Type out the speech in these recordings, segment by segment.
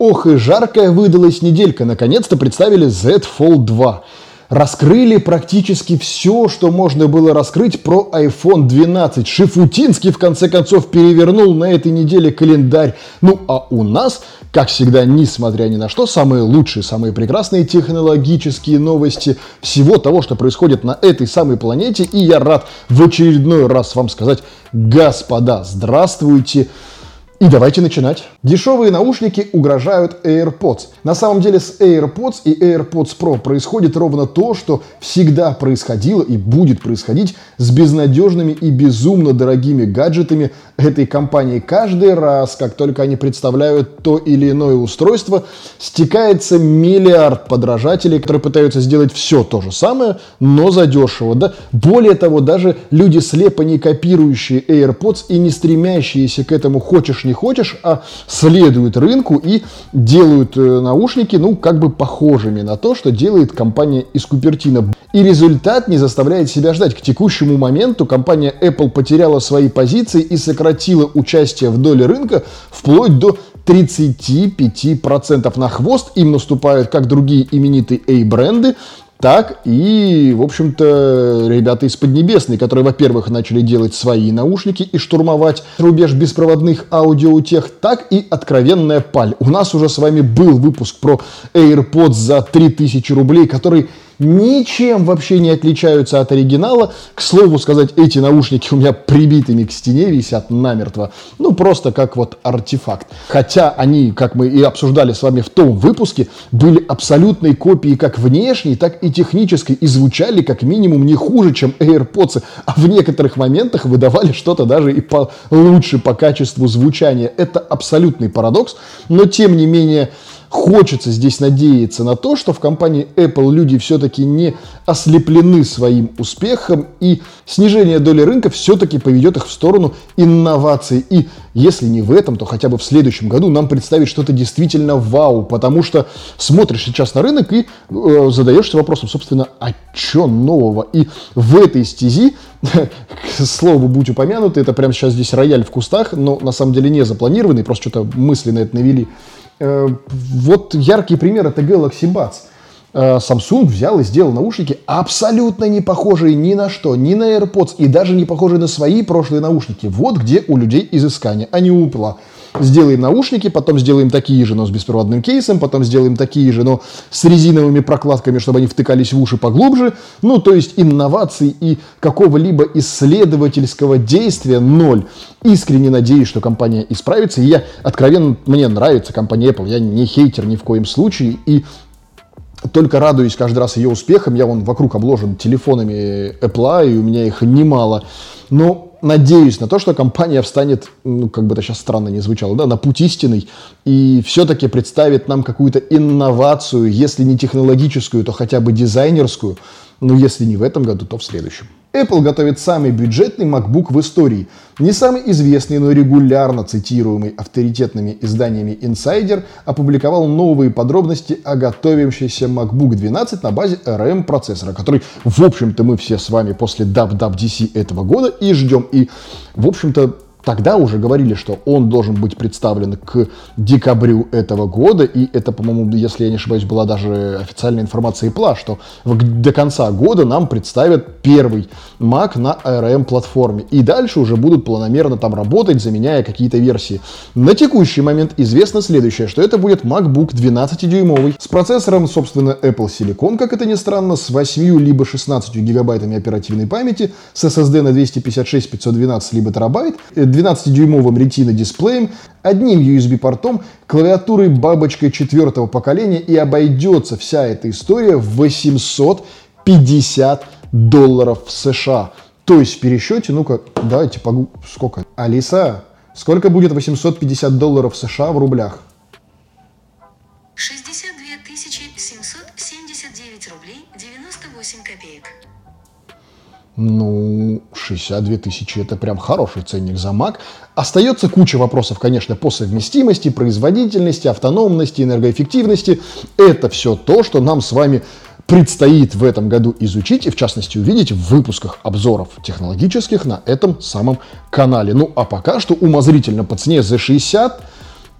Ох и жаркая выдалась неделька. Наконец-то представили Z Fold 2 раскрыли практически все, что можно было раскрыть про iPhone 12. Шифутинский, в конце концов, перевернул на этой неделе календарь. Ну, а у нас, как всегда, несмотря ни на что, самые лучшие, самые прекрасные технологические новости всего того, что происходит на этой самой планете. И я рад в очередной раз вам сказать, господа, здравствуйте! И давайте начинать. Дешевые наушники угрожают AirPods. На самом деле с AirPods и AirPods Pro происходит ровно то, что всегда происходило и будет происходить с безнадежными и безумно дорогими гаджетами этой компании. Каждый раз, как только они представляют то или иное устройство, стекается миллиард подражателей, которые пытаются сделать все то же самое, но задешево. Да? Более того, даже люди, слепо не копирующие AirPods и не стремящиеся к этому хочешь не хочешь, а следуют рынку и делают э, наушники, ну, как бы похожими на то, что делает компания из Купертино. И результат не заставляет себя ждать. К текущему моменту компания Apple потеряла свои позиции и сократила участие в доле рынка вплоть до 35% на хвост им наступают как другие именитые A-бренды, так и, в общем-то, ребята из Поднебесной, которые, во-первых, начали делать свои наушники и штурмовать рубеж беспроводных аудиоутех, так и откровенная паль. У нас уже с вами был выпуск про AirPods за 3000 рублей, который ничем вообще не отличаются от оригинала. К слову сказать, эти наушники у меня прибитыми к стене висят намертво. Ну, просто как вот артефакт. Хотя они, как мы и обсуждали с вами в том выпуске, были абсолютной копией как внешней, так и технической. И звучали как минимум не хуже, чем AirPods. А в некоторых моментах выдавали что-то даже и по лучше по качеству звучания. Это абсолютный парадокс. Но, тем не менее, Хочется здесь надеяться на то, что в компании Apple люди все-таки не ослеплены своим успехом, и снижение доли рынка все-таки поведет их в сторону инноваций. И если не в этом, то хотя бы в следующем году нам представить что-то действительно вау, потому что смотришь сейчас на рынок и э, задаешься вопросом, собственно, а что нового? И в этой стези, к слову, будь упомянуты, это прямо сейчас здесь рояль в кустах, но на самом деле не запланированный, просто что-то мысли на это навели. Э, вот яркий пример это Galaxy Buds. Э, Samsung взял и сделал наушники абсолютно не похожие ни на что, ни на AirPods и даже не похожие на свои прошлые наушники. Вот где у людей изыскание, а не у Apple сделаем наушники, потом сделаем такие же, но с беспроводным кейсом, потом сделаем такие же, но с резиновыми прокладками, чтобы они втыкались в уши поглубже. Ну, то есть инноваций и какого-либо исследовательского действия ноль. Искренне надеюсь, что компания исправится. И я откровенно, мне нравится компания Apple, я не хейтер ни в коем случае. И только радуюсь каждый раз ее успехам. Я вон вокруг обложен телефонами Apple, и у меня их немало. Но надеюсь на то, что компания встанет, ну, как бы это сейчас странно не звучало, да, на путь истинный и все-таки представит нам какую-то инновацию, если не технологическую, то хотя бы дизайнерскую, но если не в этом году, то в следующем. Apple готовит самый бюджетный MacBook в истории. Не самый известный, но регулярно цитируемый авторитетными изданиями Insider опубликовал новые подробности о готовящемся MacBook 12 на базе ARM процессора, который, в общем-то, мы все с вами после WWDC этого года и ждем. И, в общем-то, тогда уже говорили, что он должен быть представлен к декабрю этого года, и это, по-моему, если я не ошибаюсь, была даже официальная информация Apple, что до конца года нам представят первый Mac на ARM-платформе, и дальше уже будут планомерно там работать, заменяя какие-то версии. На текущий момент известно следующее, что это будет MacBook 12-дюймовый, с процессором, собственно, Apple Silicon, как это ни странно, с 8 либо 16 гигабайтами оперативной памяти, с SSD на 256, 512 либо терабайт, 12-дюймовым Retina дисплеем, одним USB-портом, клавиатурой бабочкой четвертого поколения и обойдется вся эта история в 850 долларов США. То есть в пересчете, ну-ка, давайте, погу... сколько? Алиса, сколько будет 850 долларов США в рублях? 62 Ну, 62 тысячи – это прям хороший ценник за Mac. Остается куча вопросов, конечно, по совместимости, производительности, автономности, энергоэффективности. Это все то, что нам с вами предстоит в этом году изучить и, в частности, увидеть в выпусках обзоров технологических на этом самом канале. Ну, а пока что умозрительно по цене за 60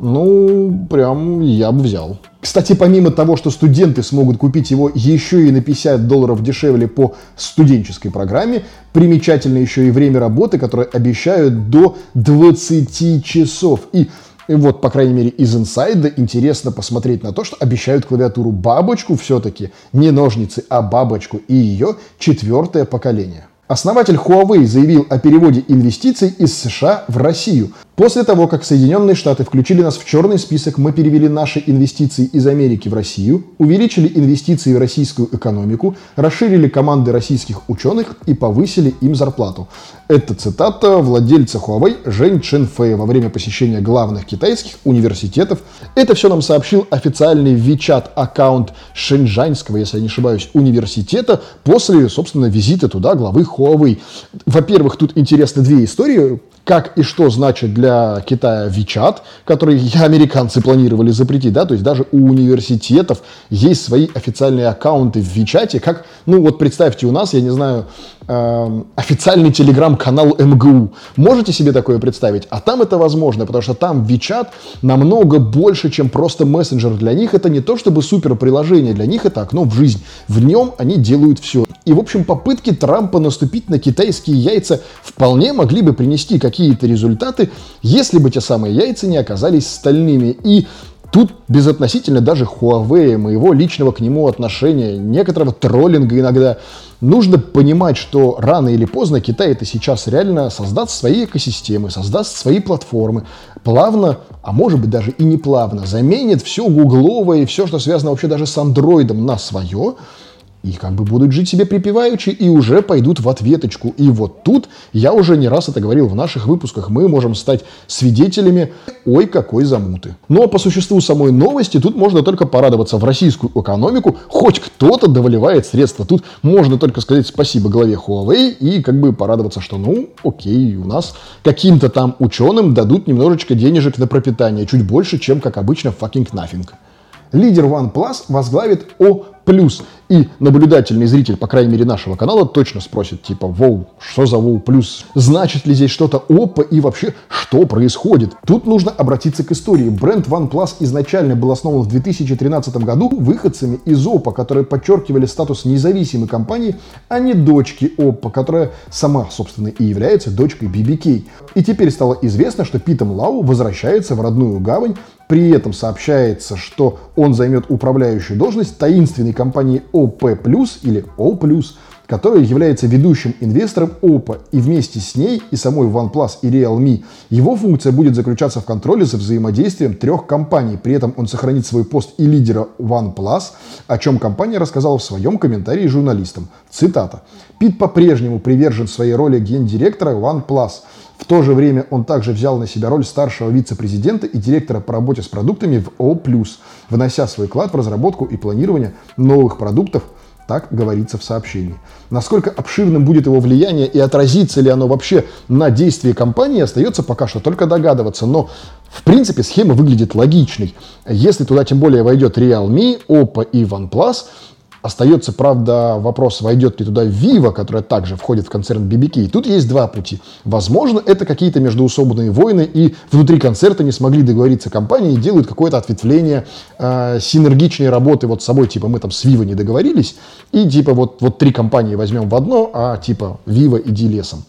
ну, прям я бы взял. Кстати, помимо того, что студенты смогут купить его еще и на 50 долларов дешевле по студенческой программе, примечательно еще и время работы, которое обещают до 20 часов. И вот, по крайней мере, из инсайда интересно посмотреть на то, что обещают клавиатуру бабочку все-таки, не ножницы, а бабочку и ее четвертое поколение. Основатель Huawei заявил о переводе инвестиций из США в Россию. После того, как Соединенные Штаты включили нас в черный список, мы перевели наши инвестиции из Америки в Россию, увеличили инвестиции в российскую экономику, расширили команды российских ученых и повысили им зарплату. Это цитата владельца Huawei Жень Ченфея во время посещения главных китайских университетов. Это все нам сообщил официальный WeChat аккаунт Шэньчжаньского, если я не ошибаюсь, университета после, собственно, визита туда главы Huawei. Во-первых, тут интересны две истории как и что значит для Китая WeChat, который американцы планировали запретить, да, то есть даже у университетов есть свои официальные аккаунты в WeChat, как, ну вот представьте, у нас, я не знаю, э, официальный телеграм-канал МГУ. Можете себе такое представить? А там это возможно, потому что там WeChat намного больше, чем просто мессенджер. Для них это не то чтобы супер приложение, для них это окно в жизнь. В нем они делают все. И, в общем, попытки Трампа наступить на китайские яйца вполне могли бы принести какие-то результаты, если бы те самые яйца не оказались стальными. И Тут безотносительно даже Huawei, моего личного к нему отношения, некоторого троллинга иногда. Нужно понимать, что рано или поздно Китай это сейчас реально создаст свои экосистемы, создаст свои платформы. Плавно, а может быть даже и не плавно, заменит все гугловое и все, что связано вообще даже с андроидом на свое – и как бы будут жить себе припеваючи и уже пойдут в ответочку. И вот тут, я уже не раз это говорил в наших выпусках, мы можем стать свидетелями ой какой замуты. Но по существу самой новости тут можно только порадоваться в российскую экономику, хоть кто-то доволивает средства. Тут можно только сказать спасибо главе Huawei и как бы порадоваться, что ну окей, у нас каким-то там ученым дадут немножечко денежек на пропитание, чуть больше, чем как обычно fucking nothing. Лидер OnePlus возглавит О+. И наблюдательный зритель, по крайней мере, нашего канала, точно спросит, типа, воу, что за воу плюс? Значит ли здесь что-то опа и вообще что происходит? Тут нужно обратиться к истории. Бренд OnePlus изначально был основан в 2013 году выходцами из Oppo, которые подчеркивали статус независимой компании, а не дочки Oppo, которая сама, собственно, и является дочкой BBK. И теперь стало известно, что Питом Лау возвращается в родную гавань при этом сообщается, что он займет управляющую должность таинственной компании OP+, или O+, которая является ведущим инвестором OPPO, и вместе с ней и самой OnePlus и Realme его функция будет заключаться в контроле за взаимодействием трех компаний. При этом он сохранит свой пост и лидера OnePlus, о чем компания рассказала в своем комментарии журналистам. Цитата. «Пит по-прежнему привержен своей роли гендиректора OnePlus. В то же время он также взял на себя роль старшего вице-президента и директора по работе с продуктами в О+, внося свой вклад в разработку и планирование новых продуктов, так говорится в сообщении. Насколько обширным будет его влияние и отразится ли оно вообще на действие компании, остается пока что только догадываться. Но, в принципе, схема выглядит логичной. Если туда тем более войдет Realme, Oppo и OnePlus, Остается, правда, вопрос, войдет ли туда Vivo, которая также входит в концерн BBK. И тут есть два пути. Возможно, это какие-то междуусобные войны, и внутри концерта не смогли договориться компании и делают какое-то ответвление э, синергичной работы вот с собой, типа мы там с Vivo не договорились, и типа вот, вот три компании возьмем в одно, а типа Vivo иди лесом.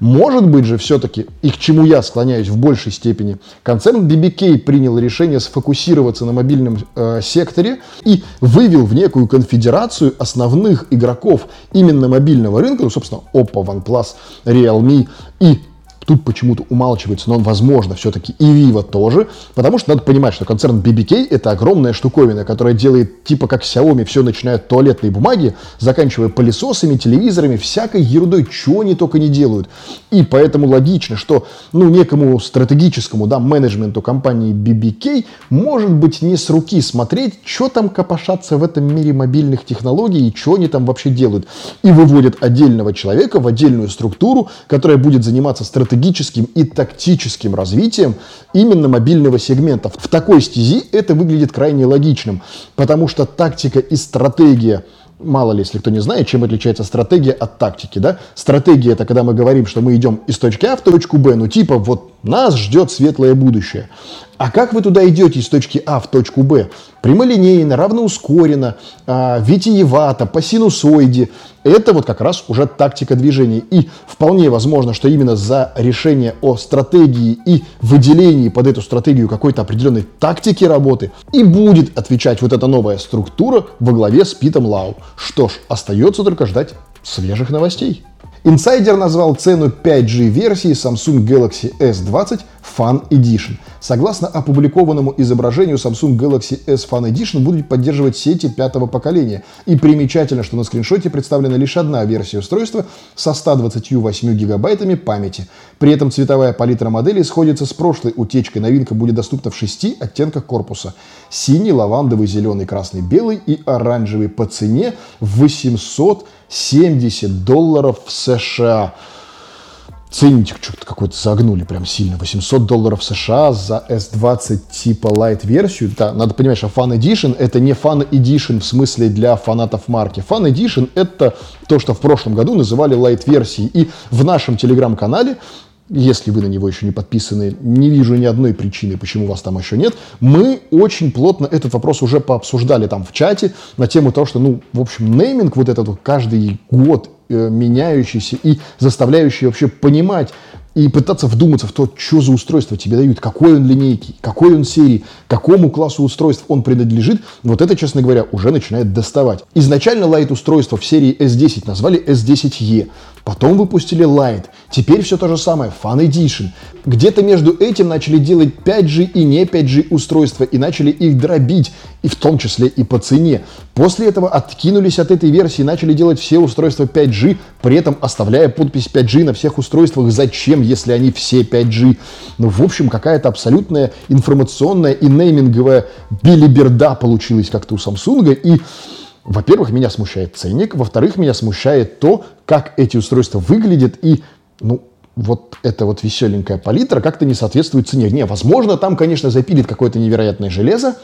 Может быть же все-таки, и к чему я склоняюсь в большей степени, концерн BBK принял решение сфокусироваться на мобильном э, секторе и вывел в некую конфедерацию основных игроков именно мобильного рынка, ну, собственно, Oppo, OnePlus, Realme и Тут почему-то умалчивается, но он, возможно, все-таки и Vivo тоже, потому что надо понимать, что концерн BBK это огромная штуковина, которая делает типа как Xiaomi все начиная от туалетной бумаги, заканчивая пылесосами, телевизорами, всякой ерундой, чего они только не делают. И поэтому логично, что ну, некому стратегическому да, менеджменту компании BBK может быть не с руки смотреть, что там копошатся в этом мире мобильных технологий и что они там вообще делают. И выводят отдельного человека в отдельную структуру, которая будет заниматься стратегическим стратегическим и тактическим развитием именно мобильного сегмента. В такой стези это выглядит крайне логичным, потому что тактика и стратегия мало ли, если кто не знает, чем отличается стратегия от тактики, да? Стратегия это когда мы говорим, что мы идем из точки А в точку Б, ну типа вот нас ждет светлое будущее. А как вы туда идете из точки А в точку Б? Прямолинейно, равноускоренно, э, витиевато, по синусоиде. Это вот как раз уже тактика движения. И вполне возможно, что именно за решение о стратегии и выделении под эту стратегию какой-то определенной тактики работы и будет отвечать вот эта новая структура во главе с Питом Лау. Что ж, остается только ждать свежих новостей. Инсайдер назвал цену 5G-версии Samsung Galaxy S20 Fan Edition. Согласно опубликованному изображению, Samsung Galaxy S Fan Edition будет поддерживать сети пятого поколения. И примечательно, что на скриншоте представлена лишь одна версия устройства со 128 гигабайтами памяти. При этом цветовая палитра модели сходится с прошлой утечкой. Новинка будет доступна в шести оттенках корпуса. Синий, лавандовый, зеленый, красный, белый и оранжевый по цене 800 70 долларов в США. Ценничек что-то какой-то загнули прям сильно. 800 долларов США за S20 типа Light версию. Да, надо понимать, что Fan Edition это не Fan Edition в смысле для фанатов марки. Fan Edition это то, что в прошлом году называли Light версией. И в нашем телеграм-канале если вы на него еще не подписаны, не вижу ни одной причины, почему вас там еще нет. Мы очень плотно этот вопрос уже пообсуждали там в чате на тему того, что, ну, в общем, нейминг вот этот каждый год э, меняющийся и заставляющий вообще понимать, и пытаться вдуматься в то, что за устройство тебе дают, какой он линейки, какой он серии, какому классу устройств он принадлежит, вот это, честно говоря, уже начинает доставать. Изначально лайт устройство в серии S10 назвали S10e, потом выпустили Lite, теперь все то же самое, Fun Edition. Где-то между этим начали делать 5G и не 5G устройства и начали их дробить, и в том числе и по цене. После этого откинулись от этой версии и начали делать все устройства 5G, при этом оставляя подпись 5G на всех устройствах. Зачем, если они все 5G? Ну, в общем, какая-то абсолютная информационная и нейминговая билиберда получилась как-то у Samsung. И во-первых, меня смущает ценник, во-вторых, меня смущает то, как эти устройства выглядят и, ну, вот эта вот веселенькая палитра как-то не соответствует цене. Не, возможно, там, конечно, запилит какое-то невероятное железо.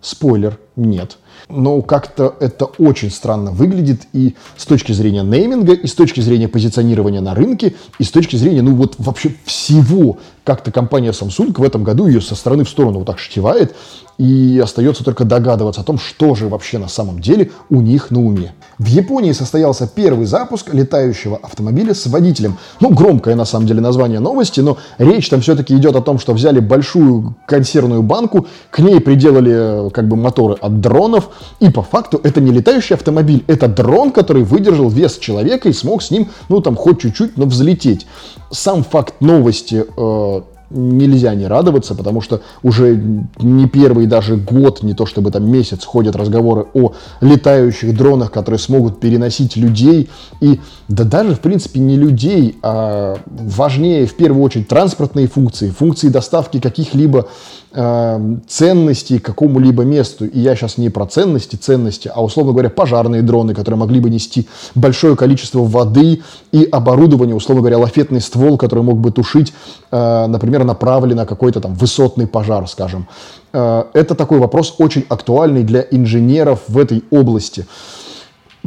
Спойлер, нет но как-то это очень странно выглядит и с точки зрения нейминга, и с точки зрения позиционирования на рынке, и с точки зрения, ну вот вообще всего. Как-то компания Samsung в этом году ее со стороны в сторону вот так штевает, и остается только догадываться о том, что же вообще на самом деле у них на уме. В Японии состоялся первый запуск летающего автомобиля с водителем. Ну, громкое на самом деле название новости, но речь там все-таки идет о том, что взяли большую консервную банку, к ней приделали как бы моторы от дронов, и по факту это не летающий автомобиль, это дрон, который выдержал вес человека и смог с ним, ну там хоть чуть-чуть, но взлететь. Сам факт новости э, нельзя не радоваться, потому что уже не первый даже год, не то чтобы там месяц, ходят разговоры о летающих дронах, которые смогут переносить людей. И да даже, в принципе, не людей, а важнее в первую очередь транспортные функции, функции доставки каких-либо э, ценностей к какому-либо месту. И я сейчас не про ценности, ценности, а, условно говоря, пожарные дроны, которые могли бы нести большое количество воды и оборудование, условно говоря, лафетный ствол, который мог бы тушить, э, например, направленный на какой-то там высотный пожар, скажем. Э, это такой вопрос очень актуальный для инженеров в этой области.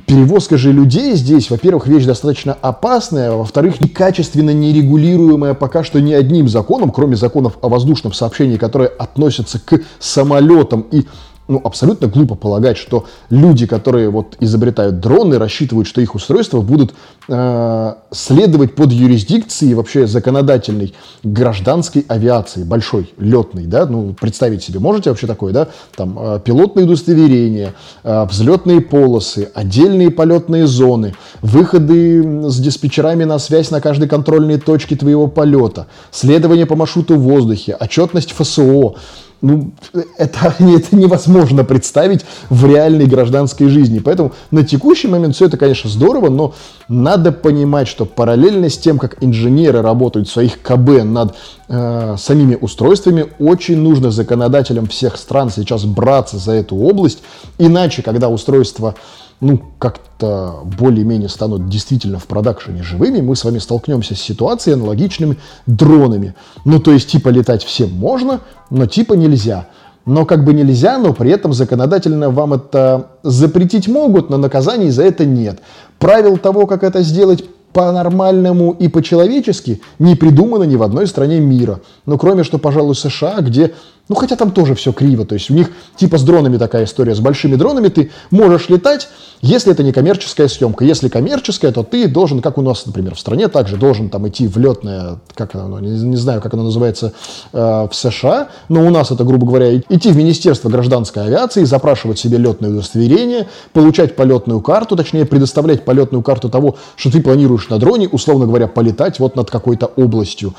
Перевозка же людей здесь, во-первых, вещь достаточно опасная, а во-вторых, некачественно нерегулируемая пока что ни одним законом, кроме законов о воздушном сообщении, которые относятся к самолетам и ну, абсолютно глупо полагать, что люди, которые вот изобретают дроны, рассчитывают, что их устройства будут э, следовать под юрисдикцией вообще законодательной гражданской авиации, большой, летной, да, ну, представить себе можете вообще такое, да, там, э, пилотные удостоверения, э, взлетные полосы, отдельные полетные зоны, выходы с диспетчерами на связь на каждой контрольной точке твоего полета, следование по маршруту в воздухе, отчетность ФСО, ну, это, это невозможно представить в реальной гражданской жизни. Поэтому на текущий момент все это, конечно, здорово, но надо понимать, что параллельно с тем, как инженеры работают в своих КБ над э, самими устройствами, очень нужно законодателям всех стран сейчас браться за эту область. Иначе, когда устройство ну, как-то более-менее станут действительно в продакшене живыми, мы с вами столкнемся с ситуацией аналогичными дронами. Ну, то есть, типа, летать всем можно, но типа нельзя. Но как бы нельзя, но при этом законодательно вам это запретить могут, но наказаний за это нет. Правил того, как это сделать по-нормальному и по-человечески не придумано ни в одной стране мира. Ну, кроме что, пожалуй, США, где Ну, хотя там тоже все криво. То есть у них типа с дронами такая история. С большими дронами ты можешь летать, если это не коммерческая съемка. Если коммерческая, то ты должен, как у нас, например, в стране, также должен там идти в летное, как оно, не, не знаю, как оно называется э, в США, но у нас это, грубо говоря, идти в Министерство гражданской авиации, запрашивать себе летное удостоверение, получать полетную карту, точнее, предоставлять полетную карту того, что ты планируешь на дроне, условно говоря, полетать вот над какой-то областью.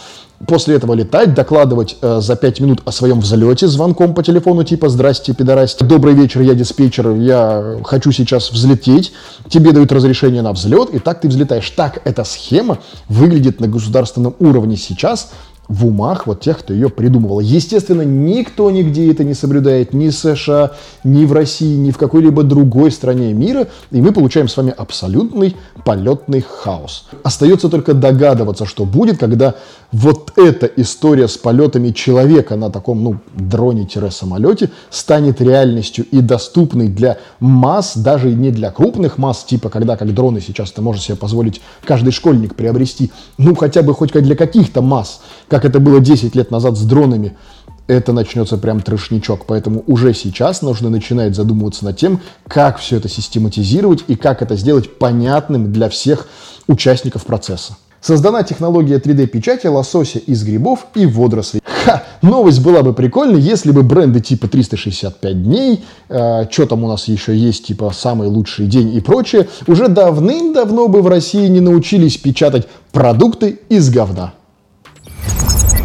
После этого летать, докладывать э, за 5 минут о своем взлете звонком по телефону типа «Здрасте, пидорасти, добрый вечер, я диспетчер, я хочу сейчас взлететь». Тебе дают разрешение на взлет, и так ты взлетаешь. Так эта схема выглядит на государственном уровне сейчас в умах вот тех, кто ее придумывал. Естественно, никто нигде это не соблюдает, ни в США, ни в России, ни в какой-либо другой стране мира, и мы получаем с вами абсолютный полетный хаос. Остается только догадываться, что будет, когда вот эта история с полетами человека на таком, ну, дроне-самолете станет реальностью и доступной для масс, даже не для крупных масс, типа когда, как дроны сейчас это может себе позволить каждый школьник приобрести, ну, хотя бы хоть для каких-то масс, как это было 10 лет назад с дронами, это начнется прям трешничок. Поэтому уже сейчас нужно начинать задумываться над тем, как все это систематизировать и как это сделать понятным для всех участников процесса. Создана технология 3D-печати лосося из грибов и водорослей. Ха! Новость была бы прикольной, если бы бренды типа 365 дней, э, что там у нас еще есть, типа самый лучший день и прочее, уже давным-давно бы в России не научились печатать продукты из говна. Bye.